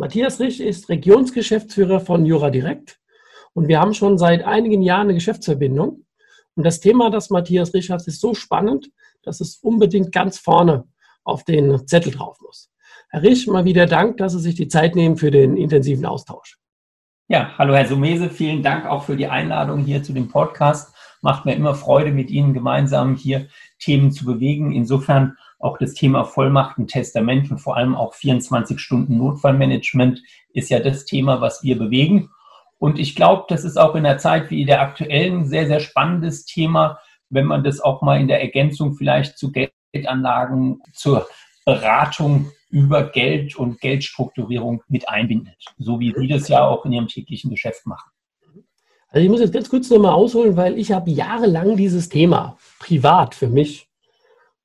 Matthias Rich ist Regionsgeschäftsführer von Jura Direkt und wir haben schon seit einigen Jahren eine Geschäftsverbindung. Und das Thema, das Matthias Rich hat, ist so spannend, dass es unbedingt ganz vorne auf den Zettel drauf muss. Herr Rich, mal wieder Dank, dass Sie sich die Zeit nehmen für den intensiven Austausch. Ja, hallo Herr Sumese, vielen Dank auch für die Einladung hier zu dem Podcast. Macht mir immer Freude, mit Ihnen gemeinsam hier Themen zu bewegen. Insofern auch das Thema Vollmachten, Testament und vor allem auch 24 Stunden Notfallmanagement ist ja das Thema, was wir bewegen. Und ich glaube, das ist auch in der Zeit wie der aktuellen sehr, sehr spannendes Thema, wenn man das auch mal in der Ergänzung vielleicht zu Geldanlagen, zur Beratung über Geld und Geldstrukturierung mit einbindet. So wie Sie das ja auch in Ihrem täglichen Geschäft machen. Also ich muss jetzt ganz kurz nochmal ausholen, weil ich habe jahrelang dieses Thema privat für mich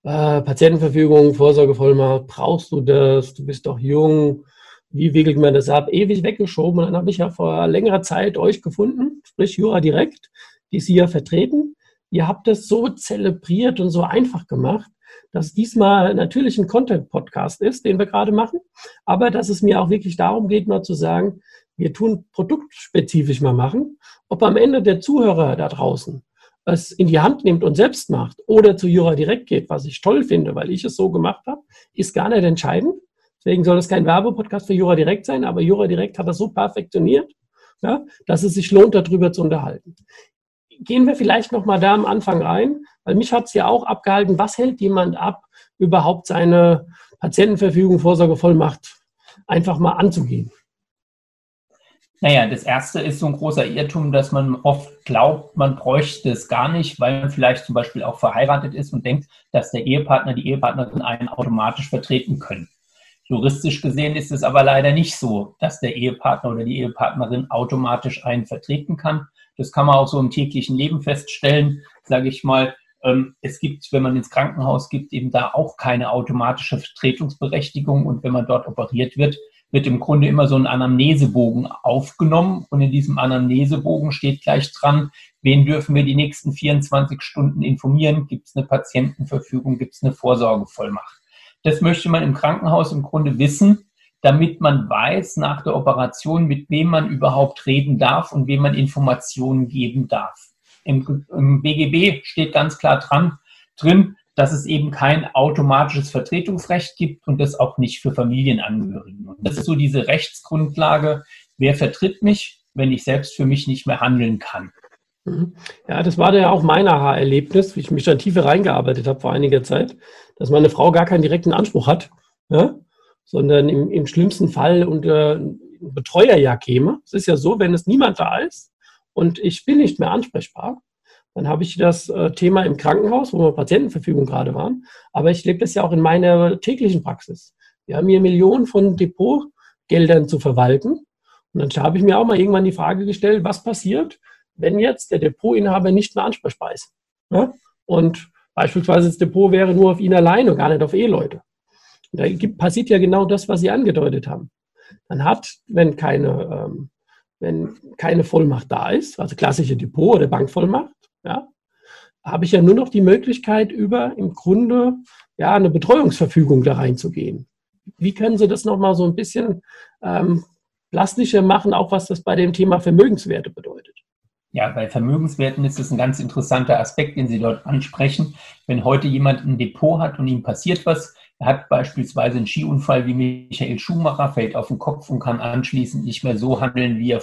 äh, Patientenverfügung, Vorsorgevollmacht, brauchst du das? Du bist doch jung. Wie wickelt man das ab? Ewig weggeschoben. Und dann habe ich ja vor längerer Zeit euch gefunden, sprich Jura Direkt, die Sie ja vertreten. Ihr habt das so zelebriert und so einfach gemacht, dass diesmal natürlich ein Content-Podcast ist, den wir gerade machen, aber dass es mir auch wirklich darum geht, mal zu sagen, wir tun produktspezifisch mal machen, ob am Ende der Zuhörer da draußen es in die Hand nimmt und selbst macht oder zu Jura direkt geht, was ich toll finde, weil ich es so gemacht habe, ist gar nicht entscheidend. Deswegen soll es kein Werbepodcast für Jura direkt sein, aber Jura direkt hat das so perfektioniert, ja, dass es sich lohnt, darüber zu unterhalten. Gehen wir vielleicht noch mal da am Anfang rein, weil mich hat es ja auch abgehalten, was hält jemand ab, überhaupt seine Patientenverfügung, Vorsorgevollmacht einfach mal anzugehen. Naja, das erste ist so ein großer Irrtum, dass man oft glaubt, man bräuchte es gar nicht, weil man vielleicht zum Beispiel auch verheiratet ist und denkt, dass der Ehepartner, die Ehepartnerin einen automatisch vertreten können. Juristisch gesehen ist es aber leider nicht so, dass der Ehepartner oder die Ehepartnerin automatisch einen vertreten kann. Das kann man auch so im täglichen Leben feststellen, sage ich mal. Ähm, es gibt, wenn man ins Krankenhaus gibt, eben da auch keine automatische Vertretungsberechtigung und wenn man dort operiert wird, wird im Grunde immer so ein Anamnesebogen aufgenommen und in diesem Anamnesebogen steht gleich dran, wen dürfen wir die nächsten 24 Stunden informieren, gibt es eine Patientenverfügung, gibt es eine Vorsorgevollmacht. Das möchte man im Krankenhaus im Grunde wissen, damit man weiß nach der Operation, mit wem man überhaupt reden darf und wem man Informationen geben darf. Im, im BGB steht ganz klar dran, drin, dass es eben kein automatisches Vertretungsrecht gibt und das auch nicht für Familienangehörige. Und das ist so diese Rechtsgrundlage, wer vertritt mich, wenn ich selbst für mich nicht mehr handeln kann. Mhm. Ja, das war ja auch mein Aha-Erlebnis, wie ich mich dann tiefer reingearbeitet habe vor einiger Zeit, dass meine Frau gar keinen direkten Anspruch hat, ja, sondern im, im schlimmsten Fall unter Betreuer ja käme. Es ist ja so, wenn es niemand da ist und ich bin nicht mehr ansprechbar, dann habe ich das äh, Thema im Krankenhaus, wo wir Patientenverfügung gerade waren. Aber ich lebe das ja auch in meiner täglichen Praxis. Wir haben hier Millionen von Depotgeldern zu verwalten. Und dann habe ich mir auch mal irgendwann die Frage gestellt, was passiert, wenn jetzt der Depotinhaber nicht mehr ansprechbar ist? Ja? Und beispielsweise das Depot wäre nur auf ihn allein und gar nicht auf Eheleute. Da gibt, passiert ja genau das, was Sie angedeutet haben. Dann hat, wenn keine, ähm, wenn keine Vollmacht da ist, also klassische Depot- oder Bankvollmacht, ja, habe ich ja nur noch die Möglichkeit, über im Grunde ja eine Betreuungsverfügung da reinzugehen. Wie können Sie das nochmal so ein bisschen ähm, plastischer machen, auch was das bei dem Thema Vermögenswerte bedeutet? Ja, bei Vermögenswerten ist es ein ganz interessanter Aspekt, den Sie dort ansprechen. Wenn heute jemand ein Depot hat und ihm passiert was, er hat beispielsweise einen Skiunfall wie Michael Schumacher, fällt auf den Kopf und kann anschließend nicht mehr so handeln, wie er,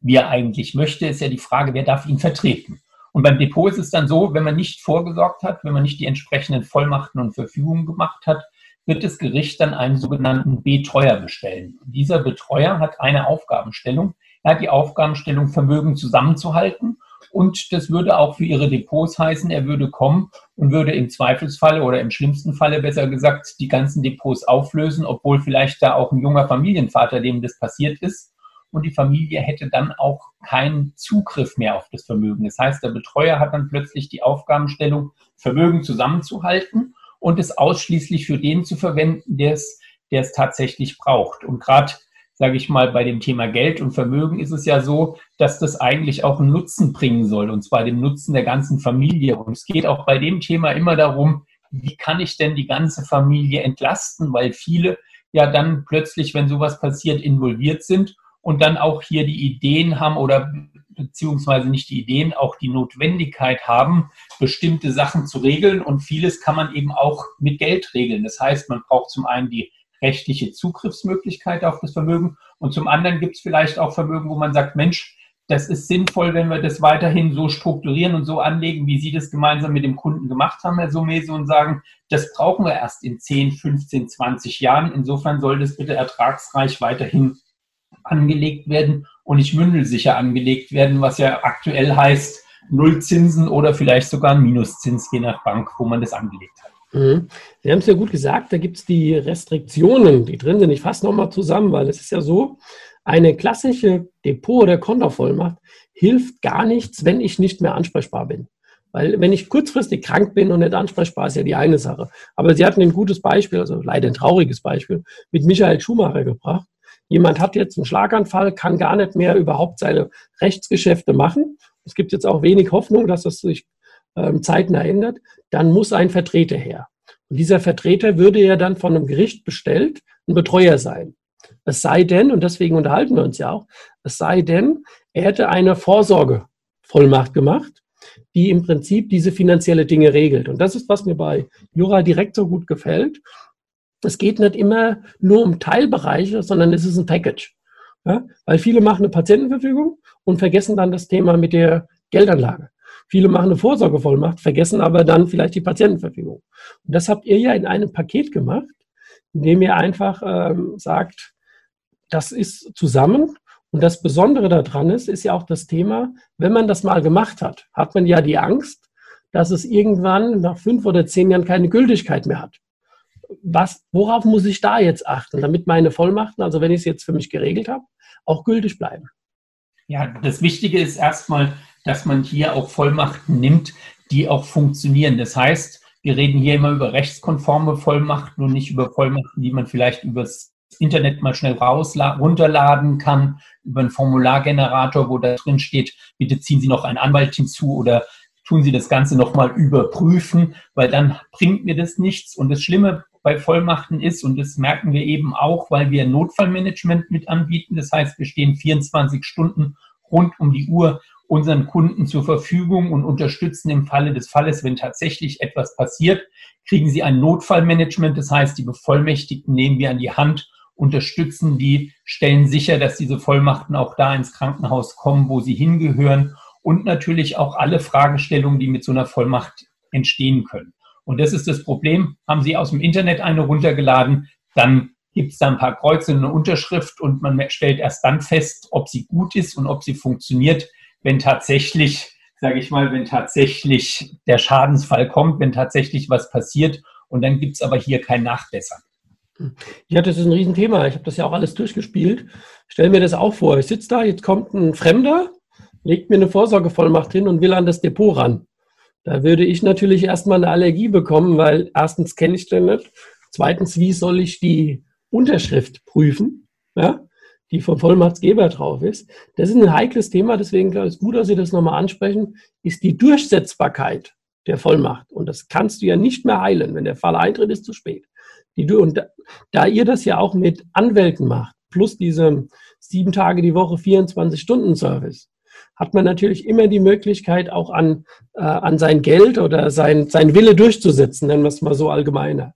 wie er eigentlich möchte, ist ja die Frage, wer darf ihn vertreten? Und beim Depot ist es dann so, wenn man nicht vorgesorgt hat, wenn man nicht die entsprechenden Vollmachten und Verfügungen gemacht hat, wird das Gericht dann einen sogenannten Betreuer bestellen. Und dieser Betreuer hat eine Aufgabenstellung. Er hat die Aufgabenstellung, Vermögen zusammenzuhalten. Und das würde auch für Ihre Depots heißen, er würde kommen und würde im Zweifelsfalle oder im schlimmsten Falle besser gesagt die ganzen Depots auflösen, obwohl vielleicht da auch ein junger Familienvater, dem das passiert ist, und die Familie hätte dann auch keinen Zugriff mehr auf das Vermögen. Das heißt, der Betreuer hat dann plötzlich die Aufgabenstellung, Vermögen zusammenzuhalten und es ausschließlich für den zu verwenden, der es, der es tatsächlich braucht. Und gerade sage ich mal, bei dem Thema Geld und Vermögen ist es ja so, dass das eigentlich auch einen Nutzen bringen soll, und zwar den Nutzen der ganzen Familie. Und es geht auch bei dem Thema immer darum, wie kann ich denn die ganze Familie entlasten, weil viele ja dann plötzlich, wenn sowas passiert, involviert sind und dann auch hier die Ideen haben oder beziehungsweise nicht die Ideen, auch die Notwendigkeit haben, bestimmte Sachen zu regeln. Und vieles kann man eben auch mit Geld regeln. Das heißt, man braucht zum einen die rechtliche Zugriffsmöglichkeit auf das Vermögen. Und zum anderen gibt es vielleicht auch Vermögen, wo man sagt, Mensch, das ist sinnvoll, wenn wir das weiterhin so strukturieren und so anlegen, wie Sie das gemeinsam mit dem Kunden gemacht haben, Herr Sumese, und sagen, das brauchen wir erst in 10, 15, 20 Jahren. Insofern soll das bitte ertragsreich weiterhin angelegt werden und nicht mündelsicher angelegt werden, was ja aktuell heißt, Nullzinsen oder vielleicht sogar Minuszins, je nach Bank, wo man das angelegt hat. Mhm. Sie haben es ja gut gesagt, da gibt es die Restriktionen, die drin sind. Ich fasse nochmal zusammen, weil es ist ja so, eine klassische Depot- oder Kontovollmacht hilft gar nichts, wenn ich nicht mehr ansprechbar bin. Weil wenn ich kurzfristig krank bin und nicht ansprechbar, ist ja die eine Sache. Aber Sie hatten ein gutes Beispiel, also leider ein trauriges Beispiel, mit Michael Schumacher gebracht. Jemand hat jetzt einen Schlaganfall, kann gar nicht mehr überhaupt seine Rechtsgeschäfte machen. Es gibt jetzt auch wenig Hoffnung, dass das sich ähm, zeitnah ändert, dann muss ein Vertreter her. Und dieser Vertreter würde ja dann von einem Gericht bestellt, ein Betreuer sein. Es sei denn, und deswegen unterhalten wir uns ja auch, es sei denn, er hätte eine Vorsorgevollmacht gemacht, die im Prinzip diese finanzielle Dinge regelt. Und das ist, was mir bei Jura direkt so gut gefällt. Es geht nicht immer nur um Teilbereiche, sondern es ist ein Package. Ja? Weil viele machen eine Patientenverfügung und vergessen dann das Thema mit der Geldanlage. Viele machen eine Vorsorgevollmacht, vergessen aber dann vielleicht die Patientenverfügung. Und das habt ihr ja in einem Paket gemacht, in dem ihr einfach ähm, sagt, das ist zusammen. Und das Besondere daran ist, ist ja auch das Thema, wenn man das mal gemacht hat, hat man ja die Angst, dass es irgendwann nach fünf oder zehn Jahren keine Gültigkeit mehr hat. Was, worauf muss ich da jetzt achten, damit meine Vollmachten, also wenn ich es jetzt für mich geregelt habe, auch gültig bleiben? Ja, das Wichtige ist erstmal, dass man hier auch Vollmachten nimmt, die auch funktionieren. Das heißt, wir reden hier immer über rechtskonforme Vollmachten und nicht über Vollmachten, die man vielleicht übers Internet mal schnell raus, runterladen kann, über einen Formulargenerator, wo da drin steht, bitte ziehen Sie noch einen Anwalt hinzu oder tun Sie das Ganze nochmal überprüfen, weil dann bringt mir das nichts. Und das Schlimme bei Vollmachten ist, und das merken wir eben auch, weil wir Notfallmanagement mit anbieten. Das heißt, wir stehen 24 Stunden rund um die Uhr unseren Kunden zur Verfügung und unterstützen im Falle des Falles, wenn tatsächlich etwas passiert, kriegen sie ein Notfallmanagement. Das heißt, die Bevollmächtigten nehmen wir an die Hand, unterstützen die, stellen sicher, dass diese Vollmachten auch da ins Krankenhaus kommen, wo sie hingehören und natürlich auch alle Fragestellungen, die mit so einer Vollmacht entstehen können. Und das ist das Problem. Haben Sie aus dem Internet eine runtergeladen, dann gibt es da ein paar Kreuze, eine Unterschrift und man stellt erst dann fest, ob sie gut ist und ob sie funktioniert, wenn tatsächlich, sage ich mal, wenn tatsächlich der Schadensfall kommt, wenn tatsächlich was passiert und dann gibt es aber hier kein Nachbessern. Ja, das ist ein Riesenthema. Ich habe das ja auch alles durchgespielt. Stell mir das auch vor. Ich sitze da, jetzt kommt ein Fremder, legt mir eine Vorsorgevollmacht hin und will an das Depot ran. Da würde ich natürlich erstmal eine Allergie bekommen, weil erstens kenne ich den nicht. Zweitens, wie soll ich die Unterschrift prüfen? Ja? die vom Vollmachtsgeber drauf ist. Das ist ein heikles Thema, deswegen glaube ich, ist gut, dass Sie das nochmal ansprechen, ist die Durchsetzbarkeit der Vollmacht. Und das kannst du ja nicht mehr heilen. Wenn der Fall eintritt, ist zu spät. Die, und da, da ihr das ja auch mit Anwälten macht, plus diese sieben Tage die Woche 24-Stunden-Service, hat man natürlich immer die Möglichkeit, auch an, äh, an sein Geld oder sein, sein Wille durchzusetzen, nennen wir es mal so allgemeiner.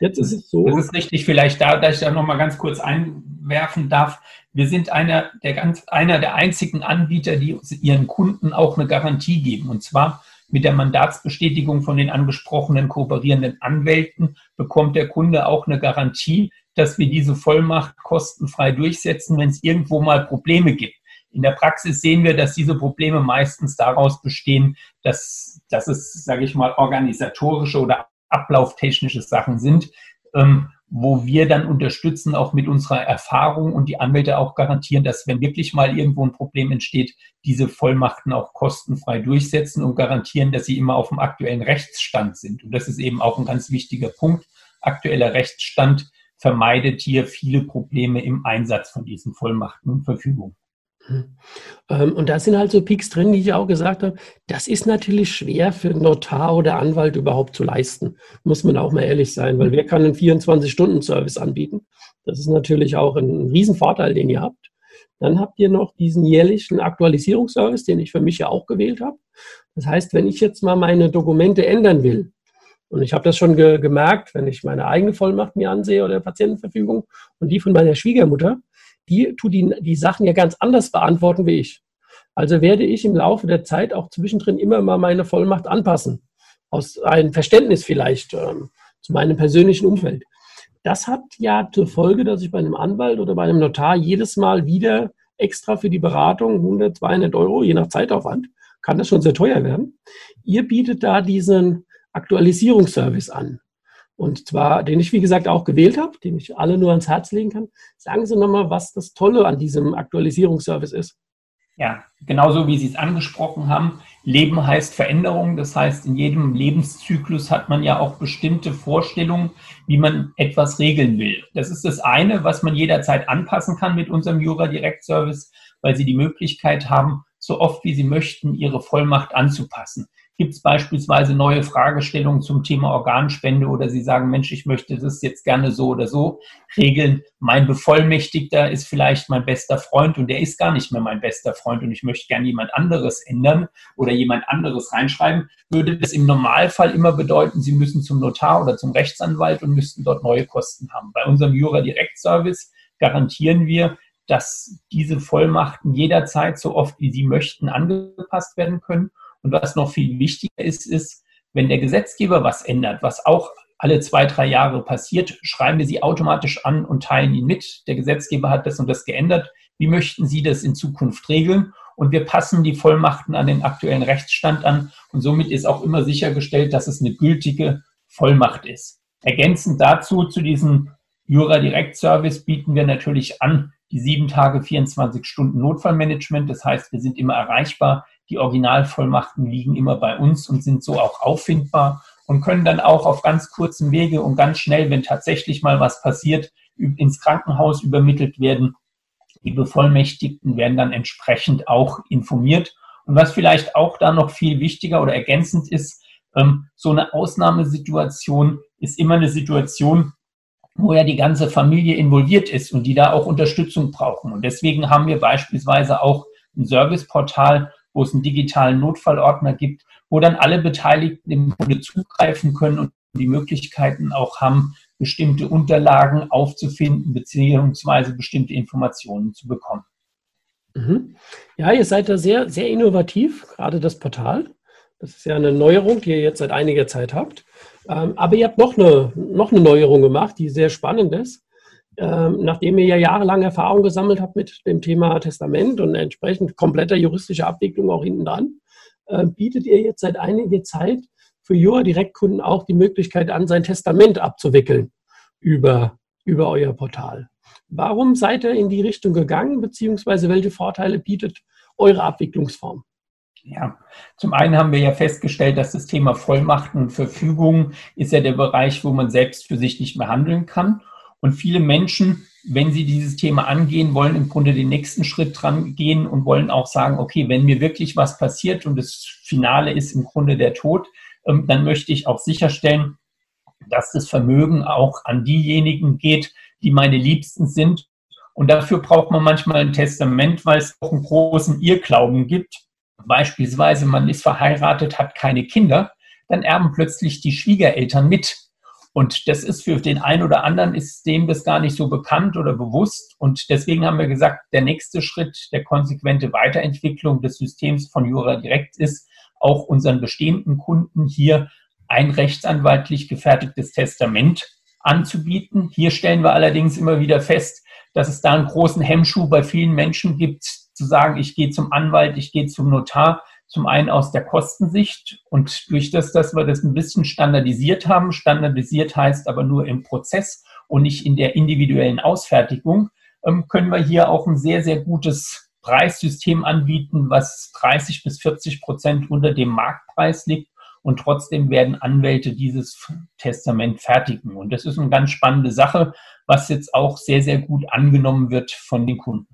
Jetzt ist es so. Das ist richtig, vielleicht da, dass ich da nochmal ganz kurz einwerfen darf. Wir sind einer der, ganz, einer der einzigen Anbieter, die ihren Kunden auch eine Garantie geben. Und zwar mit der Mandatsbestätigung von den angesprochenen kooperierenden Anwälten bekommt der Kunde auch eine Garantie, dass wir diese Vollmacht kostenfrei durchsetzen, wenn es irgendwo mal Probleme gibt. In der Praxis sehen wir, dass diese Probleme meistens daraus bestehen, dass, dass es, sage ich mal, organisatorische oder ablauftechnische Sachen sind. Ähm, wo wir dann unterstützen, auch mit unserer Erfahrung und die Anwälte auch garantieren, dass wenn wirklich mal irgendwo ein Problem entsteht, diese Vollmachten auch kostenfrei durchsetzen und garantieren, dass sie immer auf dem aktuellen Rechtsstand sind. Und das ist eben auch ein ganz wichtiger Punkt. Aktueller Rechtsstand vermeidet hier viele Probleme im Einsatz von diesen Vollmachten und Verfügungen. Ähm, und da sind halt so Peaks drin, die ich auch gesagt habe. Das ist natürlich schwer für Notar oder Anwalt überhaupt zu leisten. Muss man auch mal ehrlich sein, weil wer kann einen 24-Stunden-Service anbieten? Das ist natürlich auch ein Riesenvorteil, den ihr habt. Dann habt ihr noch diesen jährlichen Aktualisierungsservice, den ich für mich ja auch gewählt habe. Das heißt, wenn ich jetzt mal meine Dokumente ändern will, und ich habe das schon ge gemerkt, wenn ich meine eigene Vollmacht mir ansehe oder Patientenverfügung und die von meiner Schwiegermutter, die tut die, die Sachen ja ganz anders beantworten wie ich. Also werde ich im Laufe der Zeit auch zwischendrin immer mal meine Vollmacht anpassen. Aus einem Verständnis vielleicht ähm, zu meinem persönlichen Umfeld. Das hat ja zur Folge, dass ich bei einem Anwalt oder bei einem Notar jedes Mal wieder extra für die Beratung 100, 200 Euro, je nach Zeitaufwand, kann das schon sehr teuer werden. Ihr bietet da diesen Aktualisierungsservice an. Und zwar, den ich wie gesagt auch gewählt habe, den ich alle nur ans Herz legen kann. Sagen Sie nochmal, was das Tolle an diesem Aktualisierungsservice ist. Ja, genauso wie Sie es angesprochen haben. Leben heißt Veränderung. Das heißt, in jedem Lebenszyklus hat man ja auch bestimmte Vorstellungen, wie man etwas regeln will. Das ist das eine, was man jederzeit anpassen kann mit unserem Jura Direct Service, weil Sie die Möglichkeit haben, so oft wie Sie möchten, Ihre Vollmacht anzupassen. Gibt es beispielsweise neue Fragestellungen zum Thema Organspende oder Sie sagen, Mensch, ich möchte das jetzt gerne so oder so regeln. Mein Bevollmächtigter ist vielleicht mein bester Freund und der ist gar nicht mehr mein bester Freund und ich möchte gerne jemand anderes ändern oder jemand anderes reinschreiben. Würde das im Normalfall immer bedeuten, Sie müssen zum Notar oder zum Rechtsanwalt und müssten dort neue Kosten haben. Bei unserem Jura Direktservice garantieren wir, dass diese Vollmachten jederzeit so oft wie Sie möchten angepasst werden können und was noch viel wichtiger ist, ist, wenn der Gesetzgeber was ändert, was auch alle zwei, drei Jahre passiert, schreiben wir sie automatisch an und teilen ihn mit. Der Gesetzgeber hat das und das geändert. Wie möchten Sie das in Zukunft regeln? Und wir passen die Vollmachten an den aktuellen Rechtsstand an. Und somit ist auch immer sichergestellt, dass es eine gültige Vollmacht ist. Ergänzend dazu, zu diesem Jura Direct Service bieten wir natürlich an die sieben Tage, 24 Stunden Notfallmanagement. Das heißt, wir sind immer erreichbar. Die Originalvollmachten liegen immer bei uns und sind so auch auffindbar und können dann auch auf ganz kurzen Wege und ganz schnell, wenn tatsächlich mal was passiert, ins Krankenhaus übermittelt werden. Die Bevollmächtigten werden dann entsprechend auch informiert. Und was vielleicht auch da noch viel wichtiger oder ergänzend ist, ähm, so eine Ausnahmesituation ist immer eine Situation, wo ja die ganze Familie involviert ist und die da auch Unterstützung brauchen. Und deswegen haben wir beispielsweise auch ein Serviceportal, wo es einen digitalen Notfallordner gibt, wo dann alle Beteiligten im Grunde zugreifen können und die Möglichkeiten auch haben, bestimmte Unterlagen aufzufinden beziehungsweise bestimmte Informationen zu bekommen. Mhm. Ja, ihr seid da sehr, sehr innovativ, gerade das Portal. Das ist ja eine Neuerung, die ihr jetzt seit einiger Zeit habt. Ähm, aber ihr habt noch eine, noch eine Neuerung gemacht, die sehr spannend ist. Ähm, nachdem ihr ja jahrelang Erfahrung gesammelt habt mit dem Thema Testament und entsprechend kompletter juristischer Abwicklung auch hinten dran, äh, bietet ihr jetzt seit einiger Zeit für Jura-Direktkunden auch die Möglichkeit an, sein Testament abzuwickeln über, über euer Portal. Warum seid ihr in die Richtung gegangen, beziehungsweise welche Vorteile bietet eure Abwicklungsform? Ja, zum einen haben wir ja festgestellt, dass das Thema Vollmachten und Verfügungen ist ja der Bereich, wo man selbst für sich nicht mehr handeln kann. Und viele Menschen, wenn sie dieses Thema angehen, wollen im Grunde den nächsten Schritt dran gehen und wollen auch sagen, okay, wenn mir wirklich was passiert und das Finale ist im Grunde der Tod, ähm, dann möchte ich auch sicherstellen, dass das Vermögen auch an diejenigen geht, die meine Liebsten sind. Und dafür braucht man manchmal ein Testament, weil es auch einen großen Irrglauben gibt. Beispielsweise, man ist verheiratet, hat keine Kinder, dann erben plötzlich die Schwiegereltern mit. Und das ist für den einen oder anderen ist dem das gar nicht so bekannt oder bewusst. Und deswegen haben wir gesagt, der nächste Schritt der konsequente Weiterentwicklung des Systems von Jura Direkt ist, auch unseren bestehenden Kunden hier ein rechtsanwaltlich gefertigtes Testament anzubieten. Hier stellen wir allerdings immer wieder fest, dass es da einen großen Hemmschuh bei vielen Menschen gibt, zu sagen, ich gehe zum Anwalt, ich gehe zum Notar. Zum einen aus der Kostensicht und durch das, dass wir das ein bisschen standardisiert haben. Standardisiert heißt aber nur im Prozess und nicht in der individuellen Ausfertigung, ähm, können wir hier auch ein sehr, sehr gutes Preissystem anbieten, was 30 bis 40 Prozent unter dem Marktpreis liegt. Und trotzdem werden Anwälte dieses Testament fertigen. Und das ist eine ganz spannende Sache, was jetzt auch sehr, sehr gut angenommen wird von den Kunden.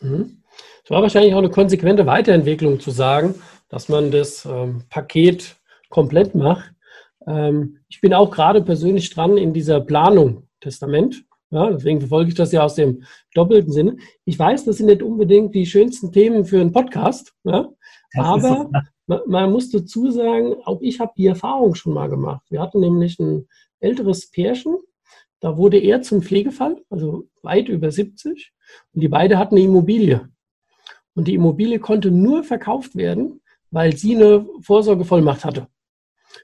Mhm. Es war wahrscheinlich auch eine konsequente Weiterentwicklung zu sagen, dass man das ähm, Paket komplett macht. Ähm, ich bin auch gerade persönlich dran in dieser Planung Testament. Ja, deswegen verfolge ich das ja aus dem doppelten Sinne. Ich weiß, das sind nicht unbedingt die schönsten Themen für einen Podcast, ja, aber man, man, muss dazu sagen, auch ich habe die Erfahrung schon mal gemacht. Wir hatten nämlich ein älteres Pärchen, da wurde er zum Pflegefall, also weit über 70, und die beiden hatten eine Immobilie. Und die Immobilie konnte nur verkauft werden, weil sie eine Vorsorgevollmacht hatte.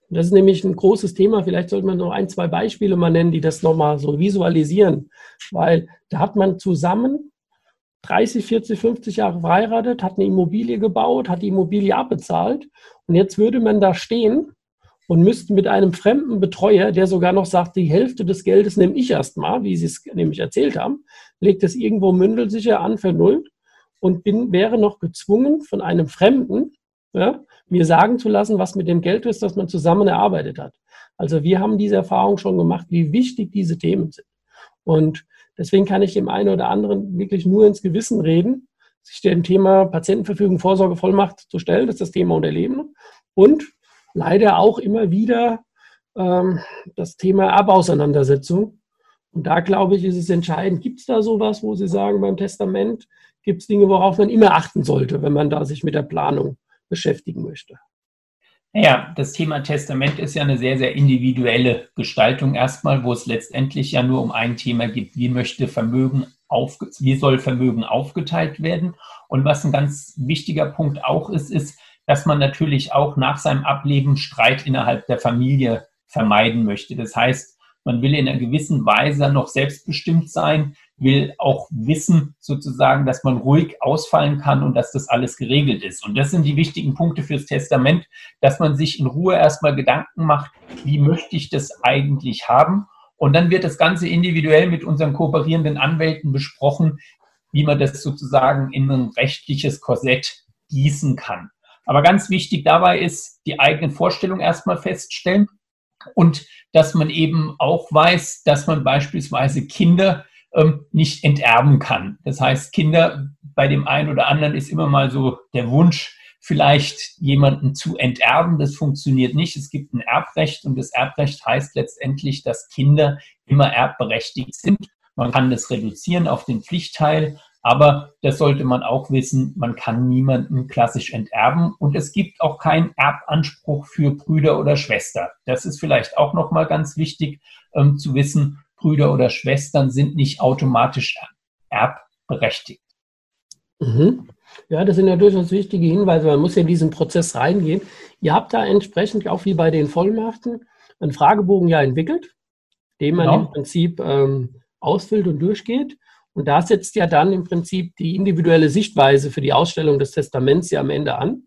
Und das ist nämlich ein großes Thema. Vielleicht sollte man noch ein, zwei Beispiele mal nennen, die das nochmal so visualisieren. Weil da hat man zusammen 30, 40, 50 Jahre verheiratet, hat eine Immobilie gebaut, hat die Immobilie abbezahlt. Und jetzt würde man da stehen und müsste mit einem fremden Betreuer, der sogar noch sagt, die Hälfte des Geldes nehme ich erstmal, wie Sie es nämlich erzählt haben, legt es irgendwo mündelsicher an, vernullt und bin, wäre noch gezwungen von einem Fremden, ja, mir sagen zu lassen, was mit dem Geld ist, das man zusammen erarbeitet hat. Also wir haben diese Erfahrung schon gemacht, wie wichtig diese Themen sind. Und deswegen kann ich dem einen oder anderen wirklich nur ins Gewissen reden, sich dem Thema Patientenverfügung, Vorsorge, Vollmacht zu stellen. Das ist das Thema Unterleben. Und leider auch immer wieder ähm, das Thema Erbauseinandersetzung. Und da glaube ich, ist es entscheidend. Gibt es da sowas, wo Sie sagen, beim Testament gibt es Dinge, worauf man immer achten sollte, wenn man da sich mit der Planung beschäftigen möchte. Ja, das Thema Testament ist ja eine sehr, sehr individuelle Gestaltung erstmal, wo es letztendlich ja nur um ein Thema geht, wie möchte Vermögen auf, wie soll Vermögen aufgeteilt werden? Und was ein ganz wichtiger Punkt auch ist, ist, dass man natürlich auch nach seinem Ableben Streit innerhalb der Familie vermeiden möchte. Das heißt, man will in einer gewissen Weise noch selbstbestimmt sein, will auch wissen sozusagen, dass man ruhig ausfallen kann und dass das alles geregelt ist. Und das sind die wichtigen Punkte fürs Testament, dass man sich in Ruhe erstmal Gedanken macht, wie möchte ich das eigentlich haben? Und dann wird das Ganze individuell mit unseren kooperierenden Anwälten besprochen, wie man das sozusagen in ein rechtliches Korsett gießen kann. Aber ganz wichtig dabei ist, die eigenen Vorstellungen erstmal feststellen und dass man eben auch weiß, dass man beispielsweise Kinder ähm, nicht enterben kann. Das heißt, Kinder, bei dem einen oder anderen ist immer mal so der Wunsch, vielleicht jemanden zu enterben. Das funktioniert nicht. Es gibt ein Erbrecht und das Erbrecht heißt letztendlich, dass Kinder immer erbberechtigt sind. Man kann das reduzieren auf den Pflichtteil, aber das sollte man auch wissen, man kann niemanden klassisch enterben und es gibt auch keinen Erbanspruch für Brüder oder Schwester. Das ist vielleicht auch nochmal ganz wichtig ähm, zu wissen. Brüder oder Schwestern sind nicht automatisch erbberechtigt. Mhm. Ja, das sind ja durchaus wichtige Hinweise. Man muss ja in diesen Prozess reingehen. Ihr habt da entsprechend auch wie bei den Vollmachten einen Fragebogen ja entwickelt, den man genau. im Prinzip ähm, ausfüllt und durchgeht. Und da setzt ja dann im Prinzip die individuelle Sichtweise für die Ausstellung des Testaments ja am Ende an.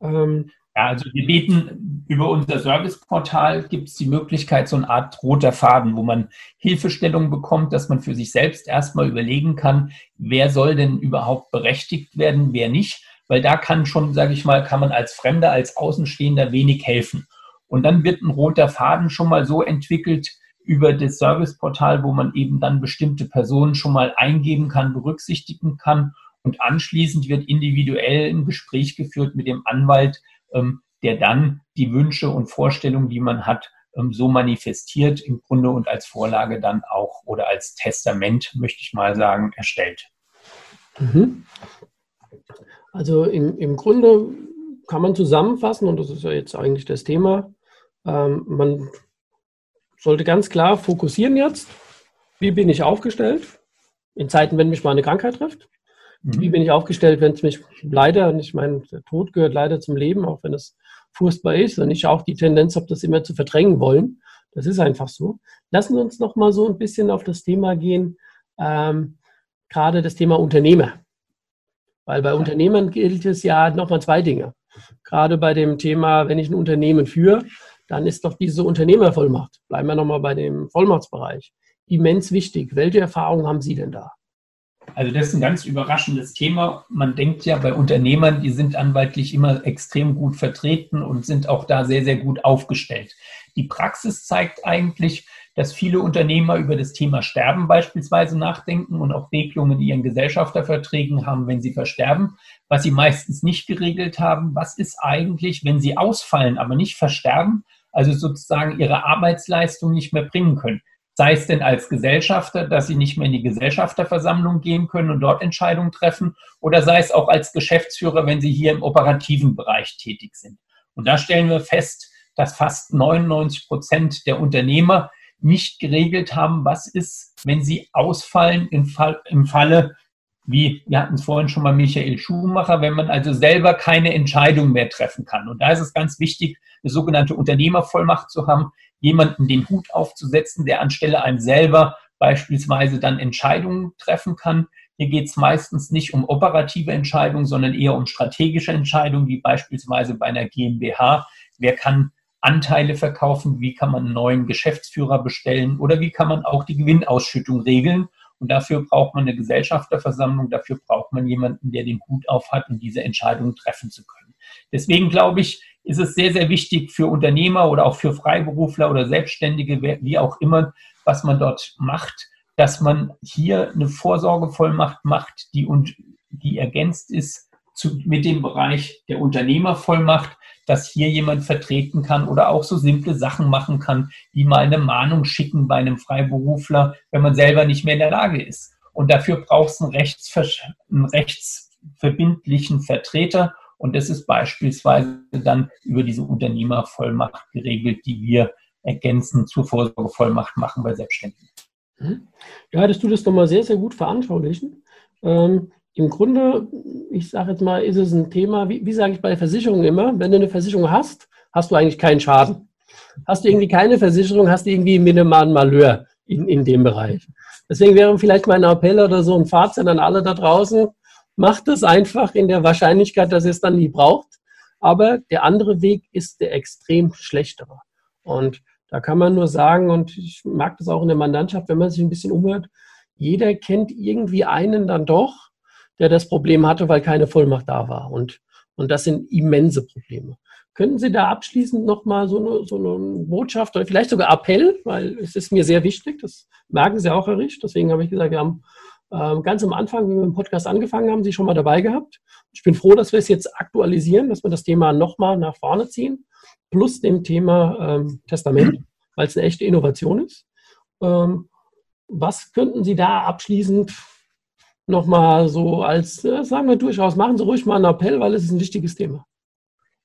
Ähm, ja, also wir bieten über unser Serviceportal gibt es die Möglichkeit, so eine Art roter Faden, wo man Hilfestellung bekommt, dass man für sich selbst erstmal überlegen kann, wer soll denn überhaupt berechtigt werden, wer nicht. Weil da kann schon, sage ich mal, kann man als Fremder, als Außenstehender wenig helfen. Und dann wird ein roter Faden schon mal so entwickelt, über das Serviceportal, wo man eben dann bestimmte Personen schon mal eingeben kann, berücksichtigen kann. Und anschließend wird individuell ein Gespräch geführt mit dem Anwalt, ähm, der dann die Wünsche und Vorstellungen, die man hat, ähm, so manifestiert im Grunde und als Vorlage dann auch oder als Testament, möchte ich mal sagen, erstellt. Mhm. Also im, im Grunde kann man zusammenfassen, und das ist ja jetzt eigentlich das Thema, ähm, man sollte ganz klar fokussieren jetzt. Wie bin ich aufgestellt in Zeiten, wenn mich mal eine Krankheit trifft? Mhm. Wie bin ich aufgestellt, wenn es mich leider, und ich meine, der Tod gehört leider zum Leben, auch wenn es furchtbar ist und ich auch die Tendenz habe, das immer zu verdrängen wollen. Das ist einfach so. Lassen Sie uns noch mal so ein bisschen auf das Thema gehen, ähm, gerade das Thema Unternehmer. Weil bei Unternehmern gilt es ja nochmal zwei Dinge. Gerade bei dem Thema, wenn ich ein Unternehmen führe, dann ist doch diese Unternehmervollmacht, bleiben wir nochmal bei dem Vollmachtsbereich, immens wichtig. Welche Erfahrungen haben Sie denn da? Also das ist ein ganz überraschendes Thema. Man denkt ja bei Unternehmern, die sind anwaltlich immer extrem gut vertreten und sind auch da sehr, sehr gut aufgestellt. Die Praxis zeigt eigentlich, dass viele Unternehmer über das Thema Sterben beispielsweise nachdenken und auch Regelungen in ihren Gesellschafterverträgen haben, wenn sie versterben. Was sie meistens nicht geregelt haben, was ist eigentlich, wenn sie ausfallen, aber nicht versterben, also sozusagen ihre Arbeitsleistung nicht mehr bringen können sei es denn als Gesellschafter, dass sie nicht mehr in die Gesellschafterversammlung gehen können und dort Entscheidungen treffen, oder sei es auch als Geschäftsführer, wenn sie hier im operativen Bereich tätig sind. Und da stellen wir fest, dass fast 99 Prozent der Unternehmer nicht geregelt haben, was ist, wenn sie ausfallen im, Fall, im Falle, wie wir hatten es vorhin schon mal Michael Schumacher, wenn man also selber keine Entscheidung mehr treffen kann. Und da ist es ganz wichtig, eine sogenannte Unternehmervollmacht zu haben, jemanden den Hut aufzusetzen, der anstelle einem selber beispielsweise dann Entscheidungen treffen kann. Hier geht es meistens nicht um operative Entscheidungen, sondern eher um strategische Entscheidungen, wie beispielsweise bei einer GmbH. Wer kann Anteile verkaufen? Wie kann man einen neuen Geschäftsführer bestellen? Oder wie kann man auch die Gewinnausschüttung regeln? Und dafür braucht man eine Gesellschafterversammlung, dafür braucht man jemanden, der den Hut auf hat, um diese Entscheidungen treffen zu können. Deswegen glaube ich, ist es sehr, sehr wichtig für Unternehmer oder auch für Freiberufler oder Selbstständige, wie auch immer, was man dort macht, dass man hier eine Vorsorgevollmacht macht, die, und, die ergänzt ist zu, mit dem Bereich der Unternehmervollmacht, dass hier jemand vertreten kann oder auch so simple Sachen machen kann, wie mal eine Mahnung schicken bei einem Freiberufler, wenn man selber nicht mehr in der Lage ist. Und dafür braucht es einen, einen rechtsverbindlichen Vertreter und das ist beispielsweise dann über diese Unternehmervollmacht geregelt, die wir ergänzend zur Vorsorgevollmacht machen bei Selbstständigen. Mhm. Ja, hattest du das nochmal sehr, sehr gut veranschaulichen. Ähm, Im Grunde, ich sage jetzt mal, ist es ein Thema, wie, wie sage ich bei Versicherungen immer, wenn du eine Versicherung hast, hast du eigentlich keinen Schaden. Hast du irgendwie keine Versicherung, hast du irgendwie minimalen Malheur in, in dem Bereich. Deswegen wäre vielleicht mein Appell oder so ein Fazit an alle da draußen, macht es einfach in der Wahrscheinlichkeit, dass ihr es dann nie braucht. Aber der andere Weg ist der extrem schlechtere. Und da kann man nur sagen, und ich mag das auch in der Mandantschaft, wenn man sich ein bisschen umhört, jeder kennt irgendwie einen dann doch, der das Problem hatte, weil keine Vollmacht da war. Und, und das sind immense Probleme. Könnten Sie da abschließend nochmal so eine, so eine Botschaft oder vielleicht sogar Appell, weil es ist mir sehr wichtig, das merken Sie auch, Herr Rich, deswegen habe ich gesagt, wir haben ähm, ganz am Anfang, wie wir dem Podcast angefangen haben, Sie schon mal dabei gehabt. Ich bin froh, dass wir es jetzt aktualisieren, dass wir das Thema nochmal nach vorne ziehen, plus dem Thema ähm, Testament, weil es eine echte Innovation ist. Ähm, was könnten Sie da abschließend nochmal so als, äh, sagen wir durchaus, machen Sie ruhig mal einen Appell, weil es ist ein wichtiges Thema.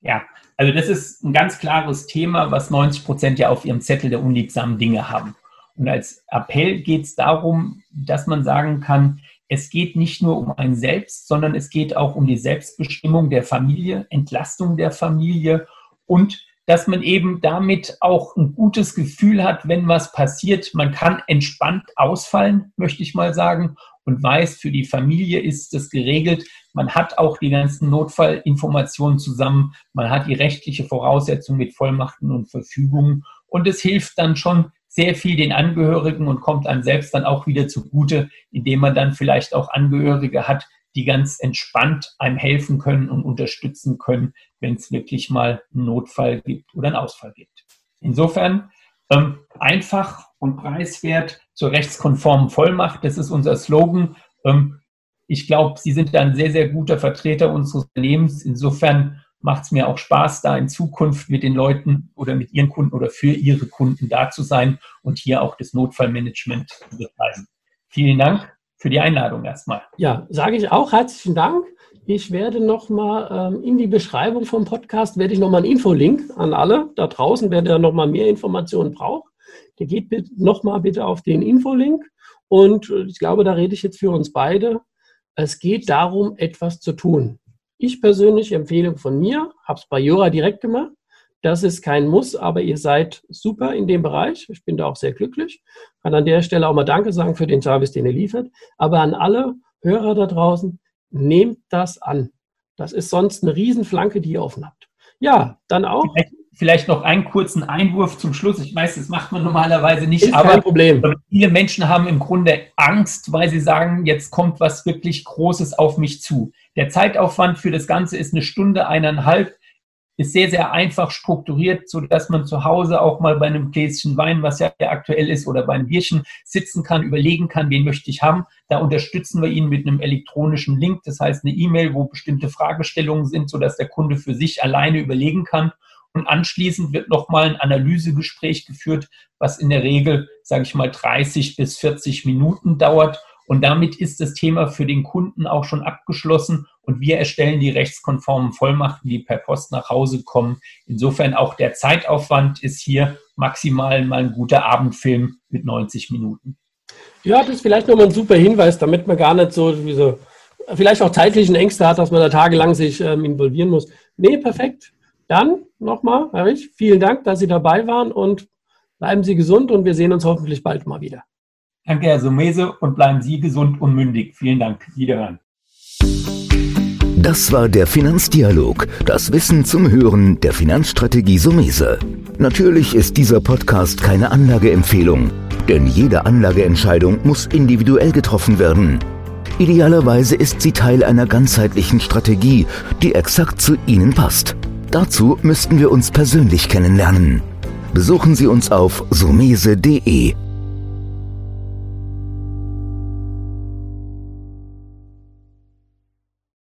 Ja, also das ist ein ganz klares Thema, was 90 Prozent ja auf ihrem Zettel der unliebsamen Dinge haben. Und als Appell geht es darum, dass man sagen kann, es geht nicht nur um ein Selbst, sondern es geht auch um die Selbstbestimmung der Familie, Entlastung der Familie und dass man eben damit auch ein gutes Gefühl hat, wenn was passiert. Man kann entspannt ausfallen, möchte ich mal sagen, und weiß, für die Familie ist das geregelt. Man hat auch die ganzen Notfallinformationen zusammen. Man hat die rechtliche Voraussetzung mit Vollmachten und Verfügungen. Und es hilft dann schon, sehr viel den Angehörigen und kommt einem selbst dann auch wieder zugute, indem man dann vielleicht auch Angehörige hat, die ganz entspannt einem helfen können und unterstützen können, wenn es wirklich mal einen Notfall gibt oder einen Ausfall gibt. Insofern ähm, einfach und preiswert zur rechtskonformen Vollmacht, das ist unser Slogan. Ähm, ich glaube, Sie sind ein sehr, sehr guter Vertreter unseres Unternehmens. Insofern macht es mir auch Spaß, da in Zukunft mit den Leuten oder mit ihren Kunden oder für ihre Kunden da zu sein und hier auch das Notfallmanagement zu betreiben. Vielen Dank für die Einladung erstmal. Ja, sage ich auch herzlichen Dank. Ich werde nochmal ähm, in die Beschreibung vom Podcast, werde ich nochmal einen Infolink an alle da draußen, wer da nochmal mehr Informationen braucht. Der geht nochmal bitte auf den Infolink und ich glaube, da rede ich jetzt für uns beide. Es geht darum, etwas zu tun. Ich persönlich, Empfehlung von mir, habe es bei Jura direkt gemacht. Das ist kein Muss, aber ihr seid super in dem Bereich. Ich bin da auch sehr glücklich. Kann an der Stelle auch mal Danke sagen für den Service, den ihr liefert. Aber an alle Hörer da draußen, nehmt das an. Das ist sonst eine Riesenflanke, die ihr offen habt. Ja, dann auch. Vielleicht, vielleicht noch einen kurzen Einwurf zum Schluss. Ich weiß, das macht man normalerweise nicht, Ist aber kein Problem. viele Menschen haben im Grunde Angst, weil sie sagen, jetzt kommt was wirklich Großes auf mich zu. Der Zeitaufwand für das Ganze ist eine Stunde, eineinhalb ist sehr, sehr einfach strukturiert, so dass man zu Hause auch mal bei einem Gläschen Wein, was ja aktuell ist, oder bei einem Bierchen sitzen kann, überlegen kann, wen möchte ich haben. Da unterstützen wir ihn mit einem elektronischen Link, das heißt eine E-Mail, wo bestimmte Fragestellungen sind, so dass der Kunde für sich alleine überlegen kann. Und anschließend wird nochmal ein Analysegespräch geführt, was in der Regel, sage ich mal, 30 bis 40 Minuten dauert. Und damit ist das Thema für den Kunden auch schon abgeschlossen und wir erstellen die rechtskonformen Vollmachten, die per Post nach Hause kommen. Insofern auch der Zeitaufwand ist hier maximal mal ein guter Abendfilm mit 90 Minuten. Ja, das ist vielleicht nochmal ein super Hinweis, damit man gar nicht so, wie so vielleicht auch zeitlichen Ängste hat, dass man da tagelang sich ähm, involvieren muss. Nee, perfekt. Dann nochmal, Herr Rich, vielen Dank, dass Sie dabei waren und bleiben Sie gesund und wir sehen uns hoffentlich bald mal wieder. Danke, Herr Sumese, und bleiben Sie gesund und mündig. Vielen Dank. Wiederhören. Das war der Finanzdialog, das Wissen zum Hören der Finanzstrategie Sumese. Natürlich ist dieser Podcast keine Anlageempfehlung, denn jede Anlageentscheidung muss individuell getroffen werden. Idealerweise ist sie Teil einer ganzheitlichen Strategie, die exakt zu Ihnen passt. Dazu müssten wir uns persönlich kennenlernen. Besuchen Sie uns auf sumese.de